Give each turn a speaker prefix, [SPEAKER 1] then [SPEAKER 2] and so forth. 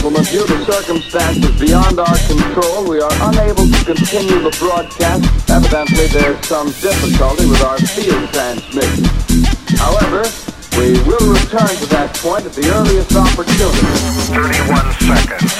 [SPEAKER 1] Gentlemen, due to circumstances beyond our control, we are unable to continue the broadcast. Evidently, there's some difficulty with our field transmission. However, we will return to that point at the earliest opportunity.
[SPEAKER 2] 31 seconds,